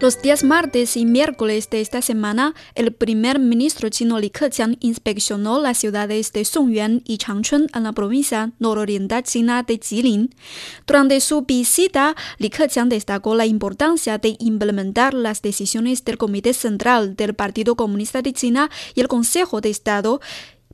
Los días martes y miércoles de esta semana, el primer ministro chino Li Keqiang inspeccionó las ciudades de Songyuan y Changchun en la provincia nororiental china de Jilin. Durante su visita, Li Keqiang destacó la importancia de implementar las decisiones del Comité Central del Partido Comunista de China y el Consejo de Estado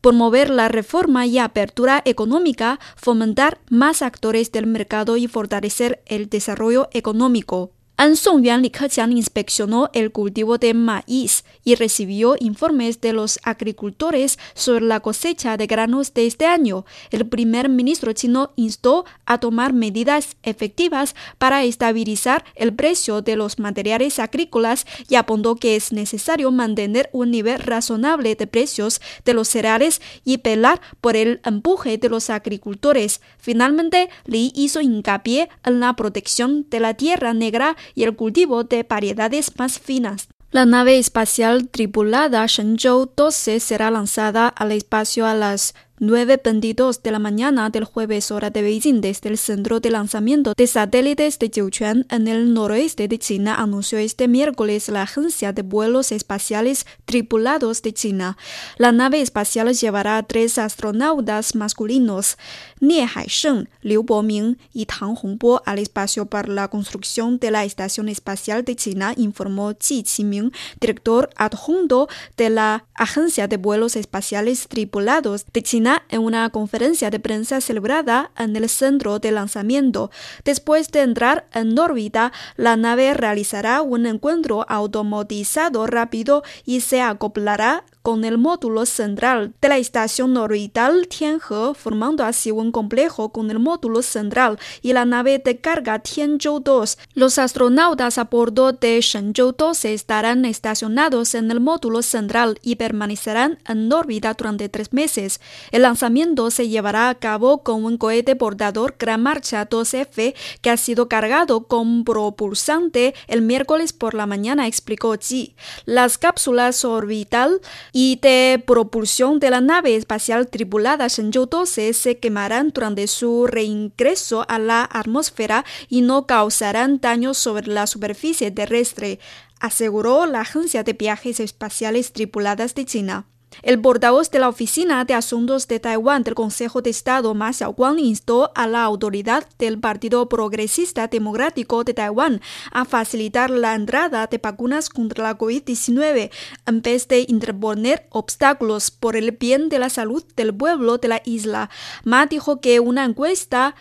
promover la reforma y apertura económica, fomentar más actores del mercado y fortalecer el desarrollo económico. En Songyuan, Li Keqiang inspeccionó el cultivo de maíz y recibió informes de los agricultores sobre la cosecha de granos de este año. El primer ministro chino instó a tomar medidas efectivas para estabilizar el precio de los materiales agrícolas y apuntó que es necesario mantener un nivel razonable de precios de los cereales y velar por el empuje de los agricultores. Finalmente, Li hizo hincapié en la protección de la tierra negra y el cultivo de variedades más finas. La nave espacial tripulada Shenzhou 12 será lanzada al espacio a las 9.22 de la mañana del jueves hora de Beijing desde el centro de lanzamiento de satélites de Jiuquan en el noroeste de China, anunció este miércoles la Agencia de Vuelos Espaciales Tripulados de China. La nave espacial llevará a tres astronautas masculinos, Nie Haisheng, Liu Boming y Tang Hongbo, al espacio para la construcción de la Estación Espacial de China, informó Ji Qiming, director adjunto de la Agencia de Vuelos Espaciales Tripulados de China en una conferencia de prensa celebrada en el centro de lanzamiento. Después de entrar en órbita, la nave realizará un encuentro automatizado rápido y se acoplará con el módulo central de la estación orbital Tianhe, formando así un complejo con el módulo central y la nave de carga Tianzhou 2. Los astronautas a bordo de Shenzhou 12 estarán estacionados en el módulo central y permanecerán en órbita durante tres meses. El lanzamiento se llevará a cabo con un cohete bordador Gran Marcha 2F que ha sido cargado con propulsante el miércoles por la mañana, explicó Ji. Las cápsulas orbital y de propulsión de la nave espacial tripulada Shenzhou 12 se quemarán durante su reingreso a la atmósfera y no causarán daños sobre la superficie terrestre, aseguró la Agencia de Viajes Espaciales Tripuladas de China. El portavoz de la Oficina de Asuntos de Taiwán del Consejo de Estado, Ma Xiaoguang, instó a la autoridad del Partido Progresista Democrático de Taiwán a facilitar la entrada de vacunas contra la COVID-19 en vez de interponer obstáculos por el bien de la salud del pueblo de la isla. Ma dijo que una encuesta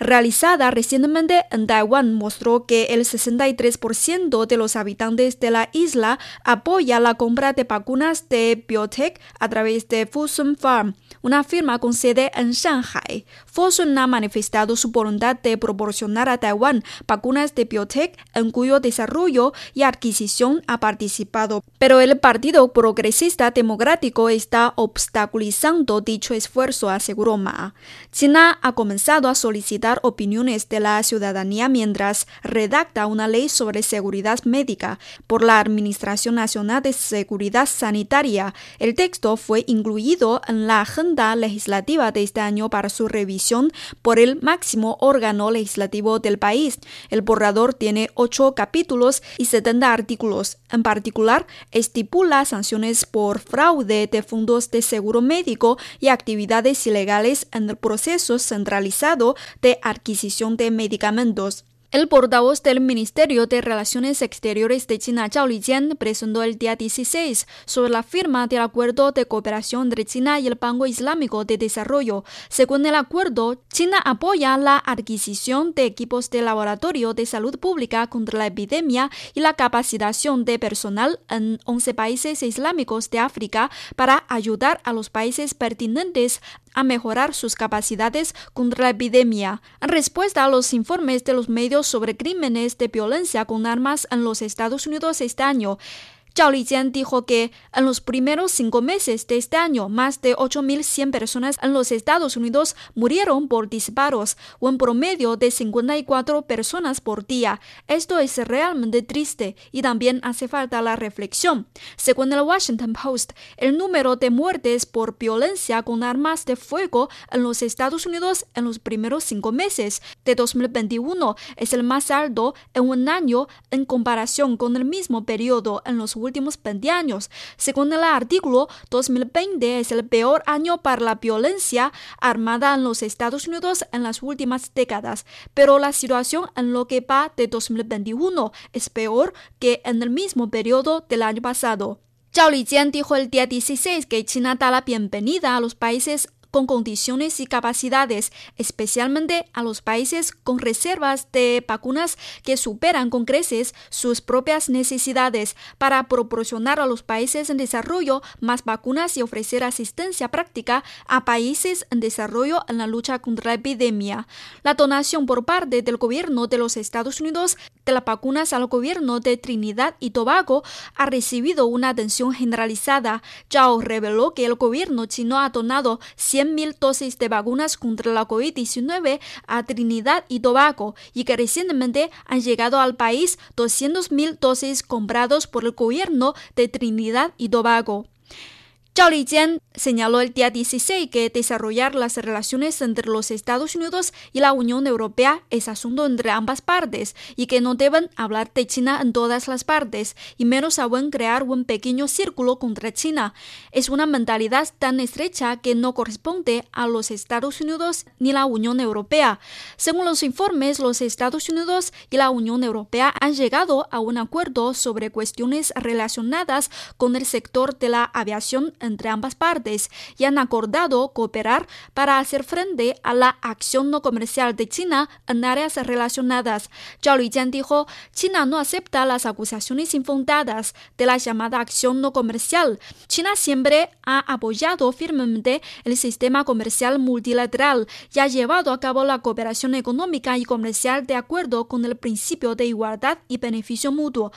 realizada recientemente en Taiwán mostró que el 63% de los habitantes de la isla apoya la compra de vacunas de biotech a través de Fosun Farm, una firma con sede en Shanghai. Fosun ha manifestado su voluntad de proporcionar a Taiwán vacunas de biotech en cuyo desarrollo y adquisición ha participado, pero el Partido Progresista Democrático está obstaculizando dicho esfuerzo, aseguró Ma. China ha comenzado a solicitar opiniones de la ciudadanía mientras redacta una ley sobre seguridad médica por la Administración Nacional de Seguridad Sanitaria. El texto fue incluido en la agenda legislativa de este año para su revisión por el máximo órgano legislativo del país. El borrador tiene ocho capítulos y 70 artículos. En particular, estipula sanciones por fraude de fondos de seguro médico y actividades ilegales en el proceso centralizado de adquisición de medicamentos. El portavoz del Ministerio de Relaciones Exteriores de China, Zhao Lijian, presentó el día 16 sobre la firma del acuerdo de cooperación entre China y el Banco Islámico de Desarrollo. Según el acuerdo, China apoya la adquisición de equipos de laboratorio de salud pública contra la epidemia y la capacitación de personal en 11 países islámicos de África para ayudar a los países pertinentes a mejorar sus capacidades contra la epidemia. En respuesta a los informes de los medios sobre crímenes de violencia con armas en los Estados Unidos este año, Zhao Lijian dijo que en los primeros cinco meses de este año, más de 8.100 personas en los Estados Unidos murieron por disparos, en promedio de 54 personas por día. Esto es realmente triste y también hace falta la reflexión. Según el Washington Post, el número de muertes por violencia con armas de fuego en los Estados Unidos en los primeros cinco meses de 2021 es el más alto en un año en comparación con el mismo periodo en los últimos 20 años. Según el artículo, 2020 es el peor año para la violencia armada en los Estados Unidos en las últimas décadas, pero la situación en lo que va de 2021 es peor que en el mismo periodo del año pasado. Zhao Lijian dijo el día 16 que China da la bienvenida a los países con condiciones y capacidades, especialmente a los países con reservas de vacunas que superan con creces sus propias necesidades para proporcionar a los países en desarrollo más vacunas y ofrecer asistencia práctica a países en desarrollo en la lucha contra la epidemia. La donación por parte del gobierno de los Estados Unidos de las vacunas al gobierno de Trinidad y Tobago ha recibido una atención generalizada. Zhao reveló que el gobierno chino ha donado 100.000 dosis de vacunas contra la COVID-19 a Trinidad y Tobago y que recientemente han llegado al país 200.000 dosis comprados por el gobierno de Trinidad y Tobago. Zhao Lijian señaló el día 16 que desarrollar las relaciones entre los Estados Unidos y la Unión Europea es asunto entre ambas partes y que no deben hablar de China en todas las partes y menos aún crear un pequeño círculo contra China. Es una mentalidad tan estrecha que no corresponde a los Estados Unidos ni la Unión Europea. Según los informes, los Estados Unidos y la Unión Europea han llegado a un acuerdo sobre cuestiones relacionadas con el sector de la aviación entre ambas partes y han acordado cooperar para hacer frente a la acción no comercial de China en áreas relacionadas. Zhao Lijian dijo, China no acepta las acusaciones infundadas de la llamada acción no comercial. China siempre ha apoyado firmemente el sistema comercial multilateral y ha llevado a cabo la cooperación económica y comercial de acuerdo con el principio de igualdad y beneficio mutuo.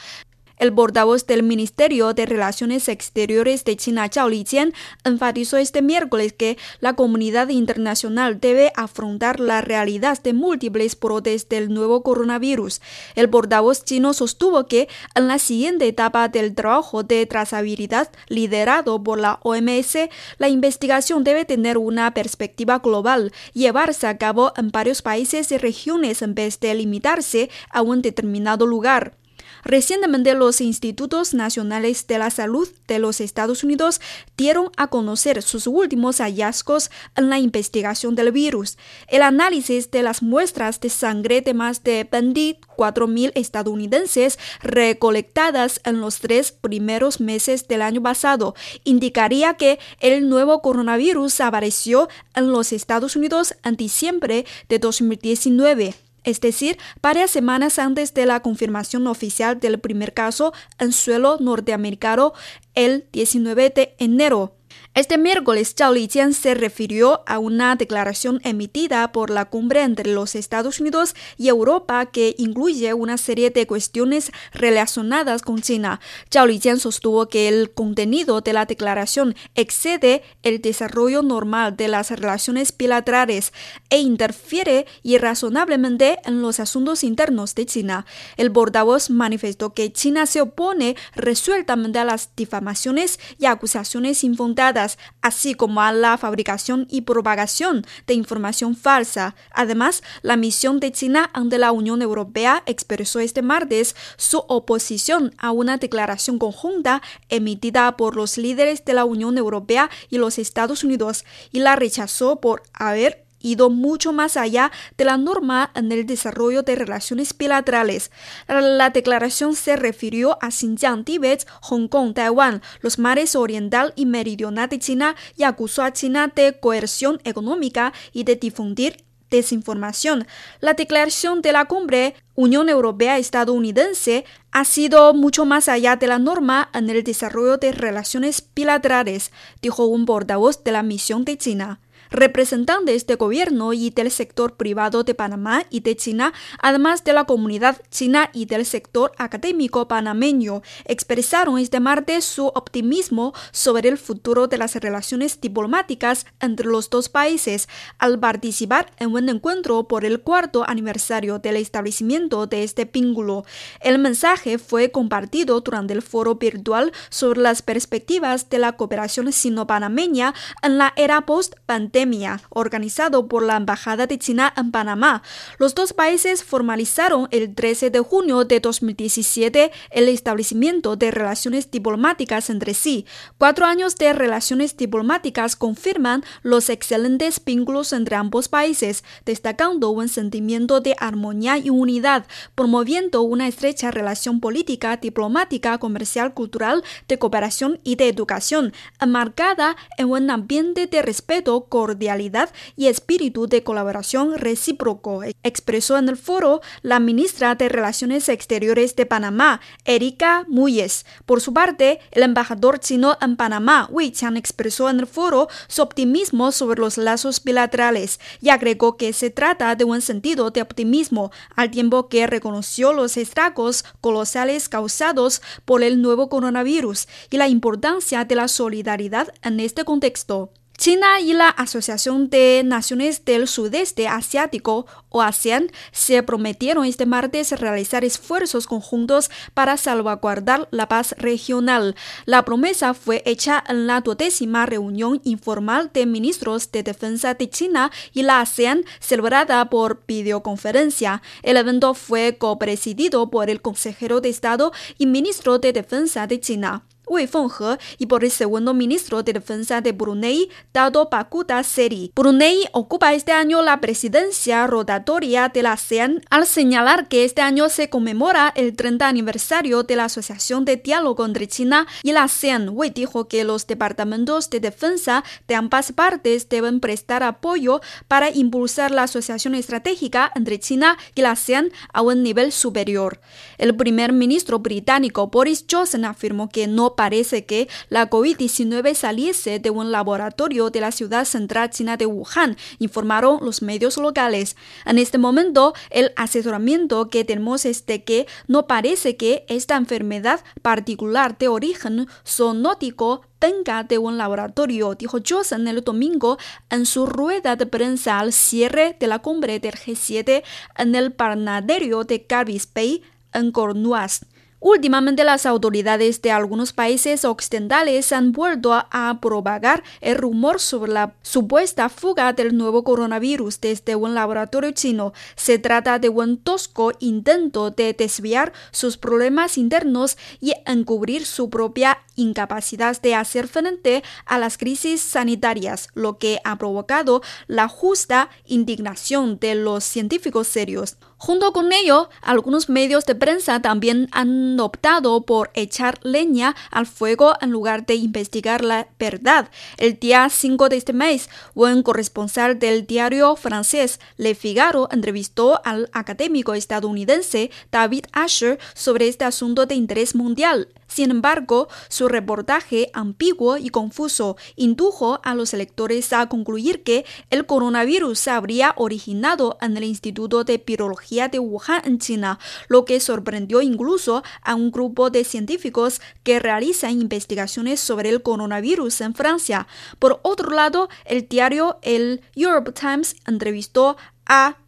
El portavoz del Ministerio de Relaciones Exteriores de China, Zhao Lijian, enfatizó este miércoles que la comunidad internacional debe afrontar la realidad de múltiples brotes del nuevo coronavirus. El portavoz chino sostuvo que en la siguiente etapa del trabajo de trazabilidad liderado por la OMS, la investigación debe tener una perspectiva global, llevarse a cabo en varios países y regiones en vez de limitarse a un determinado lugar. Recientemente los Institutos Nacionales de la Salud de los Estados Unidos dieron a conocer sus últimos hallazgos en la investigación del virus. El análisis de las muestras de sangre de más de 24.000 estadounidenses recolectadas en los tres primeros meses del año pasado indicaría que el nuevo coronavirus apareció en los Estados Unidos en diciembre de 2019 es decir, varias semanas antes de la confirmación oficial del primer caso en suelo norteamericano el 19 de enero. Este miércoles, Zhao Lijian se refirió a una declaración emitida por la cumbre entre los Estados Unidos y Europa que incluye una serie de cuestiones relacionadas con China. Zhao Lijian sostuvo que el contenido de la declaración excede el desarrollo normal de las relaciones bilaterales e interfiere irrazonablemente en los asuntos internos de China. El portavoz manifestó que China se opone resueltamente a las difamaciones y acusaciones infundadas así como a la fabricación y propagación de información falsa. Además, la misión de China ante la Unión Europea expresó este martes su oposición a una declaración conjunta emitida por los líderes de la Unión Europea y los Estados Unidos y la rechazó por haber ido mucho más allá de la norma en el desarrollo de relaciones bilaterales. La declaración se refirió a Xinjiang, Tíbet, Hong Kong, Taiwán, los mares oriental y meridional de China y acusó a China de coerción económica y de difundir desinformación. La declaración de la cumbre Unión Europea estadounidense ha sido mucho más allá de la norma en el desarrollo de relaciones bilaterales, dijo un portavoz de la misión de China. Representantes de gobierno y del sector privado de Panamá y de China, además de la comunidad china y del sector académico panameño, expresaron este martes su optimismo sobre el futuro de las relaciones diplomáticas entre los dos países al participar en un encuentro por el cuarto aniversario del establecimiento de este vínculo. El mensaje fue compartido durante el foro virtual sobre las perspectivas de la cooperación sino-panameña en la era post-pandemia organizado por la Embajada de China en Panamá. Los dos países formalizaron el 13 de junio de 2017 el establecimiento de relaciones diplomáticas entre sí. Cuatro años de relaciones diplomáticas confirman los excelentes vínculos entre ambos países, destacando un sentimiento de armonía y unidad, promoviendo una estrecha relación política, diplomática, comercial, cultural, de cooperación y de educación, enmarcada en un ambiente de respeto, cordialidad y espíritu de colaboración recíproco, expresó en el foro la ministra de Relaciones Exteriores de Panamá, Erika Muyes. Por su parte, el embajador chino en Panamá, Wei Qian, expresó en el foro su optimismo sobre los lazos bilaterales y agregó que se trata de un sentido de optimismo, al tiempo que reconoció los estragos colosales causados por el nuevo coronavirus y la importancia de la solidaridad en este contexto. China y la Asociación de Naciones del Sudeste Asiático, o ASEAN, se prometieron este martes realizar esfuerzos conjuntos para salvaguardar la paz regional. La promesa fue hecha en la duodécima reunión informal de ministros de defensa de China y la ASEAN, celebrada por videoconferencia. El evento fue copresidido por el consejero de Estado y ministro de Defensa de China. Wei Fenghe y por el segundo ministro de Defensa de Brunei, Dado Bakuta Seri. Brunei ocupa este año la presidencia rotatoria de la ASEAN al señalar que este año se conmemora el 30 aniversario de la Asociación de Diálogo entre China y la ASEAN. Wei dijo que los departamentos de defensa de ambas partes deben prestar apoyo para impulsar la asociación estratégica entre China y la ASEAN a un nivel superior. El primer ministro británico Boris Johnson afirmó que no parece que la COVID-19 saliese de un laboratorio de la ciudad central china de Wuhan, informaron los medios locales. En este momento, el asesoramiento que tenemos es de que no parece que esta enfermedad particular de origen zoonótico venga de un laboratorio, dijo Johnson el domingo en su rueda de prensa al cierre de la cumbre del G7 en el Parnaderio de Carvis Bay, en Cornualles. Últimamente las autoridades de algunos países occidentales han vuelto a, propagar el rumor sobre la supuesta fuga del nuevo coronavirus desde un laboratorio chino. Se trata de un tosco intento de desviar sus problemas internos y encubrir su propia incapacidad de hacer frente a las crisis sanitarias, lo que ha provocado la justa indignación de los científicos serios. Junto con ello, algunos medios de prensa también han optado por echar leña al fuego en lugar de investigar la verdad. El día 5 de este mes, un corresponsal del diario francés Le Figaro entrevistó al académico estadounidense David Asher sobre este asunto de interés mundial. Sin embargo, su reportaje ambiguo y confuso indujo a los electores a concluir que el coronavirus se habría originado en el Instituto de Virología de Wuhan en China, lo que sorprendió incluso a un grupo de científicos que realizan investigaciones sobre el coronavirus en Francia. Por otro lado, el diario el Europe Times entrevistó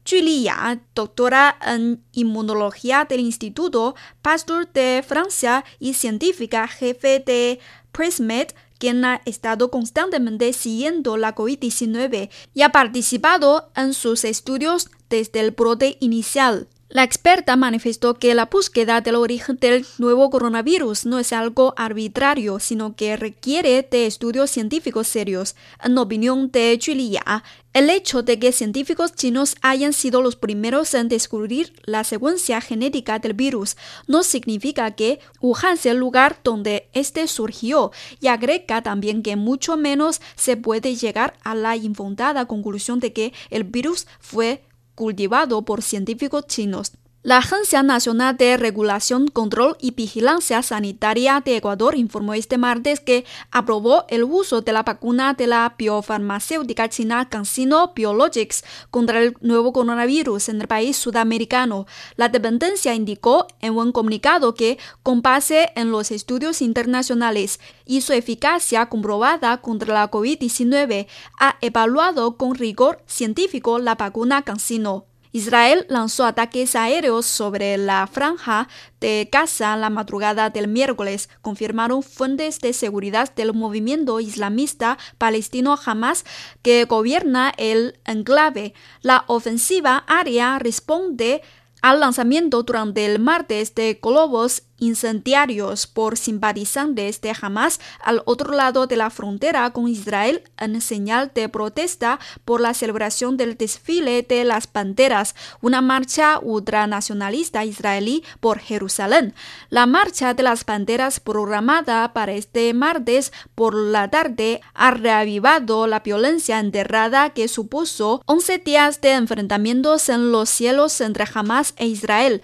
Julia, doctora en inmunología del Instituto Pasteur de Francia y científica jefe de PRISMED, quien ha estado constantemente siguiendo la COVID-19 y ha participado en sus estudios desde el brote inicial. La experta manifestó que la búsqueda del origen del nuevo coronavirus no es algo arbitrario, sino que requiere de estudios científicos serios. En opinión de Julia, el hecho de que científicos chinos hayan sido los primeros en descubrir la secuencia genética del virus no significa que Wuhan sea el lugar donde este surgió y agrega también que mucho menos se puede llegar a la infundada conclusión de que el virus fue cultivado por científicos chinos. La Agencia Nacional de Regulación, Control y Vigilancia Sanitaria de Ecuador informó este martes que aprobó el uso de la vacuna de la biofarmacéutica china CanSino Biologics contra el nuevo coronavirus en el país sudamericano. La dependencia indicó en un comunicado que, con base en los estudios internacionales y su eficacia comprobada contra la COVID-19, ha evaluado con rigor científico la vacuna CanSino. Israel lanzó ataques aéreos sobre la franja de Gaza la madrugada del miércoles, confirmaron fuentes de seguridad del movimiento islamista palestino Hamas que gobierna el enclave. La ofensiva área responde al lanzamiento durante el martes de globos incendiarios por simpatizantes de Hamas al otro lado de la frontera con Israel en señal de protesta por la celebración del desfile de las banderas, una marcha ultranacionalista israelí por Jerusalén. La marcha de las banderas programada para este martes por la tarde ha reavivado la violencia enterrada que supuso 11 días de enfrentamientos en los cielos entre Hamas e Israel.